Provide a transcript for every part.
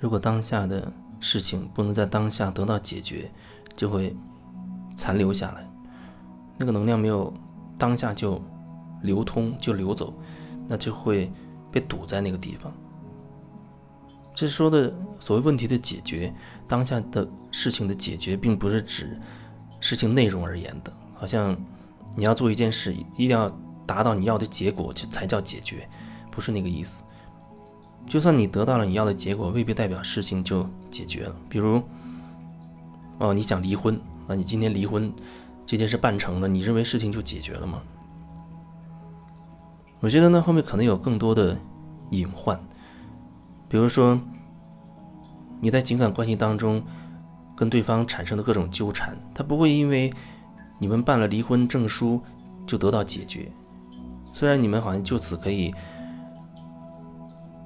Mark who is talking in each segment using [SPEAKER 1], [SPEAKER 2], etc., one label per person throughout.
[SPEAKER 1] 如果当下的事情不能在当下得到解决，就会残留下来。那个能量没有当下就流通就流走，那就会被堵在那个地方。这说的所谓问题的解决，当下的事情的解决，并不是指事情内容而言的。好像你要做一件事，一定要达到你要的结果，就才叫解决，不是那个意思。就算你得到了你要的结果，未必代表事情就解决了。比如，哦，你想离婚啊，你今天离婚这件事办成了，你认为事情就解决了吗？我觉得呢，后面可能有更多的隐患。比如说，你在情感关系当中跟对方产生的各种纠缠，他不会因为你们办了离婚证书就得到解决。虽然你们好像就此可以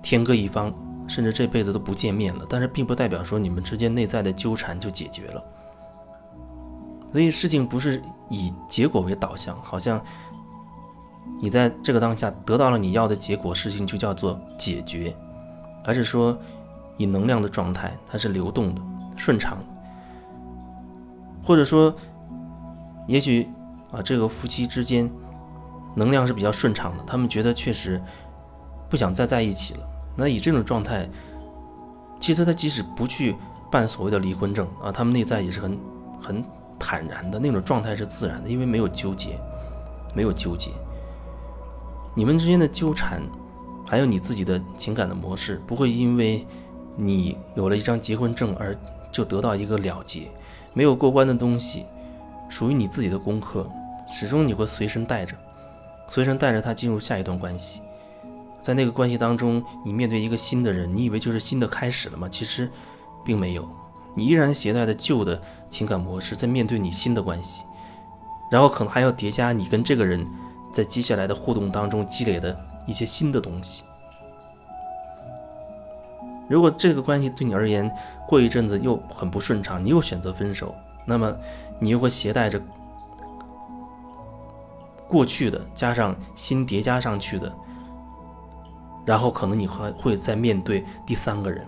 [SPEAKER 1] 天各一方，甚至这辈子都不见面了，但是并不代表说你们之间内在的纠缠就解决了。所以事情不是以结果为导向，好像你在这个当下得到了你要的结果，事情就叫做解决。而是说，以能量的状态，它是流动的、顺畅的，或者说，也许啊，这个夫妻之间能量是比较顺畅的，他们觉得确实不想再在一起了。那以这种状态，其实他即使不去办所谓的离婚证啊，他们内在也是很很坦然的那种状态，是自然的，因为没有纠结，没有纠结，你们之间的纠缠。还有你自己的情感的模式，不会因为你有了一张结婚证而就得到一个了结。没有过关的东西，属于你自己的功课，始终你会随身带着，随身带着它进入下一段关系。在那个关系当中，你面对一个新的人，你以为就是新的开始了吗？其实，并没有，你依然携带着旧的情感模式在面对你新的关系，然后可能还要叠加你跟这个人在接下来的互动当中积累的。一些新的东西。如果这个关系对你而言过一阵子又很不顺畅，你又选择分手，那么你又会携带着过去的加上新叠加上去的，然后可能你还会再面对第三个人。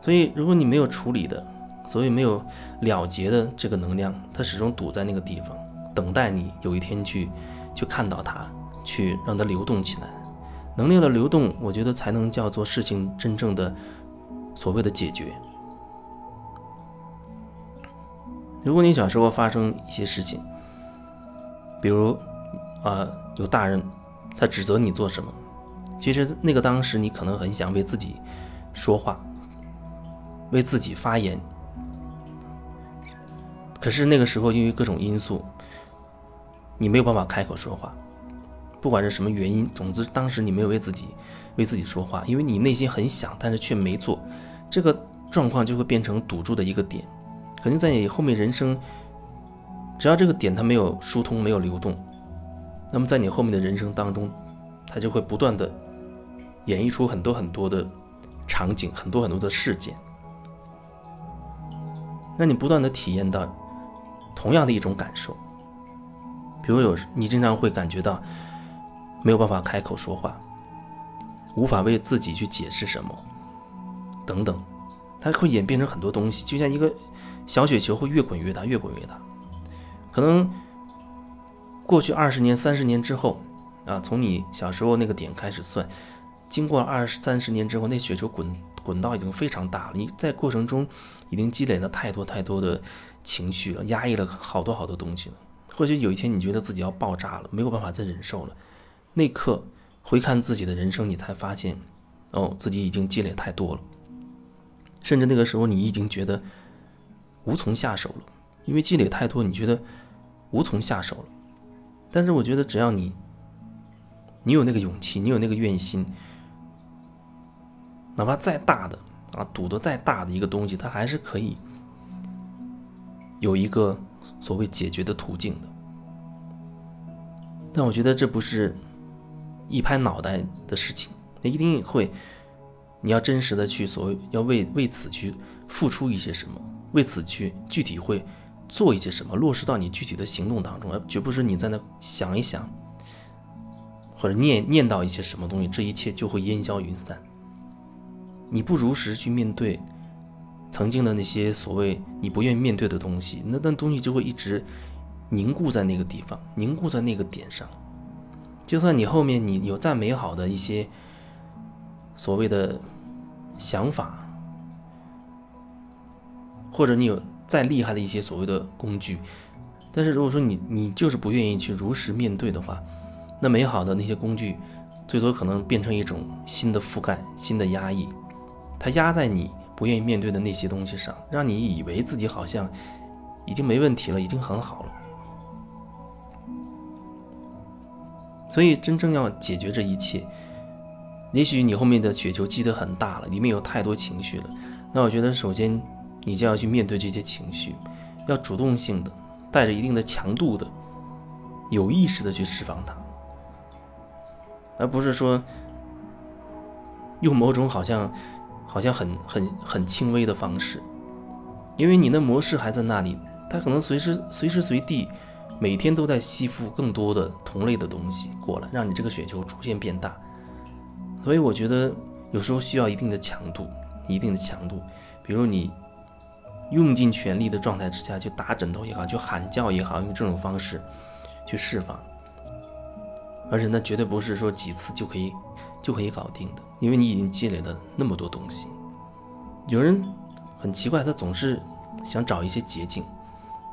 [SPEAKER 1] 所以，如果你没有处理的，所以没有了结的这个能量，它始终堵在那个地方，等待你有一天去去看到它。去让它流动起来，能量的流动，我觉得才能叫做事情真正的所谓的解决。如果你小时候发生一些事情，比如啊有大人他指责你做什么，其实那个当时你可能很想为自己说话，为自己发言，可是那个时候因为各种因素，你没有办法开口说话。不管是什么原因，总之当时你没有为自己为自己说话，因为你内心很想，但是却没做，这个状况就会变成堵住的一个点。可能在你后面人生，只要这个点它没有疏通、没有流动，那么在你后面的人生当中，它就会不断的演绎出很多很多的场景、很多很多的事件，让你不断的体验到同样的一种感受。比如有你经常会感觉到。没有办法开口说话，无法为自己去解释什么，等等，它会演变成很多东西，就像一个小雪球会越滚越大，越滚越大。可能过去二十年、三十年之后，啊，从你小时候那个点开始算，经过二十三十年之后，那雪球滚滚到已经非常大了。你在过程中已经积累了太多太多的情绪了，压抑了好多好多东西了。或许有一天你觉得自己要爆炸了，没有办法再忍受了。那刻回看自己的人生，你才发现，哦，自己已经积累太多了。甚至那个时候，你已经觉得无从下手了，因为积累太多，你觉得无从下手了。但是我觉得，只要你，你有那个勇气，你有那个愿心，哪怕再大的啊，赌得再大的一个东西，它还是可以有一个所谓解决的途径的。但我觉得这不是。一拍脑袋的事情，那一定会，你要真实的去所谓要为为此去付出一些什么，为此去具体会做一些什么，落实到你具体的行动当中，而绝不是你在那想一想，或者念念到一些什么东西，这一切就会烟消云散。你不如实去面对曾经的那些所谓你不愿意面对的东西，那那东西就会一直凝固在那个地方，凝固在那个点上。就算你后面你有再美好的一些所谓的想法，或者你有再厉害的一些所谓的工具，但是如果说你你就是不愿意去如实面对的话，那美好的那些工具，最多可能变成一种新的覆盖、新的压抑，它压在你不愿意面对的那些东西上，让你以为自己好像已经没问题了，已经很好了。所以，真正要解决这一切，也许你后面的雪球积得很大了，里面有太多情绪了。那我觉得，首先你就要去面对这些情绪，要主动性的，带着一定的强度的，有意识的去释放它，而不是说用某种好像好像很很很轻微的方式，因为你的模式还在那里，它可能随时随时随地。每天都在吸附更多的同类的东西过来，让你这个雪球逐渐变大。所以我觉得有时候需要一定的强度，一定的强度。比如你用尽全力的状态之下，去打枕头也好，去喊叫也好，用这种方式去释放。而且那绝对不是说几次就可以就可以搞定的，因为你已经积累了那么多东西。有人很奇怪，他总是想找一些捷径。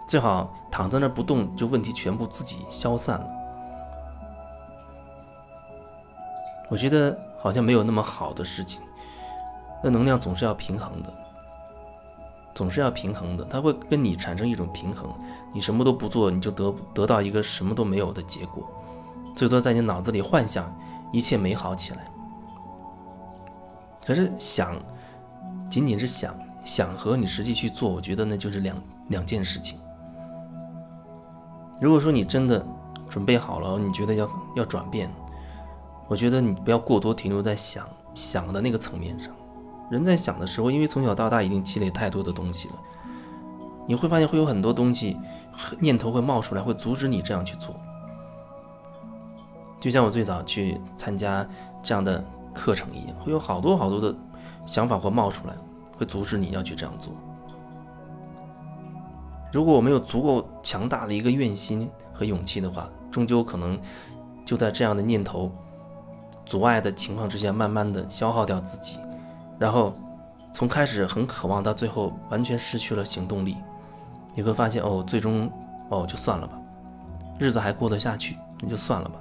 [SPEAKER 1] 最好躺在那不动，就问题全部自己消散了。我觉得好像没有那么好的事情。那能量总是要平衡的，总是要平衡的，它会跟你产生一种平衡。你什么都不做，你就得得到一个什么都没有的结果，最多在你脑子里幻想一切美好起来。可是想，仅仅是想想和你实际去做，我觉得那就是两两件事情。如果说你真的准备好了，你觉得要要转变，我觉得你不要过多停留在想想的那个层面上。人在想的时候，因为从小到大已经积累太多的东西了，你会发现会有很多东西念头会冒出来，会阻止你这样去做。就像我最早去参加这样的课程一样，会有好多好多的想法会冒出来，会阻止你要去这样做。如果我没有足够强大的一个愿心和勇气的话，终究可能就在这样的念头阻碍的情况之下，慢慢的消耗掉自己，然后从开始很渴望到最后完全失去了行动力。你会发现，哦，最终，哦，就算了吧，日子还过得下去，那就算了吧。